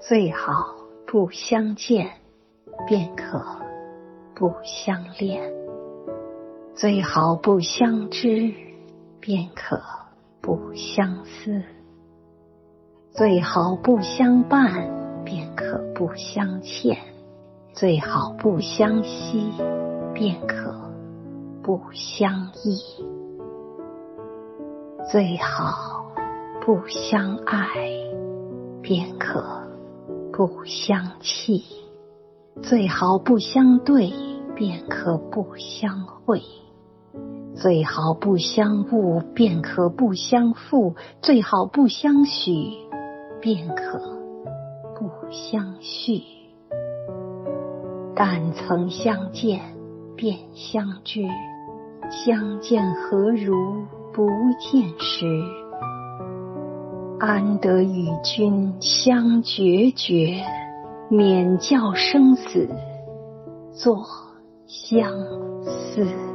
最好不相见，便可不相恋；最好不相知，便可不相思；最好不相伴，便可不相欠；最好不相惜，便可不相忆；最好不相爱，便可。不相弃，最好不相对，便可不相会；最好不相误，便可不相负；最好不相许，便可不相续。但曾相见，便相知；相见何如不见时？安得与君相决绝，免教生死作相思。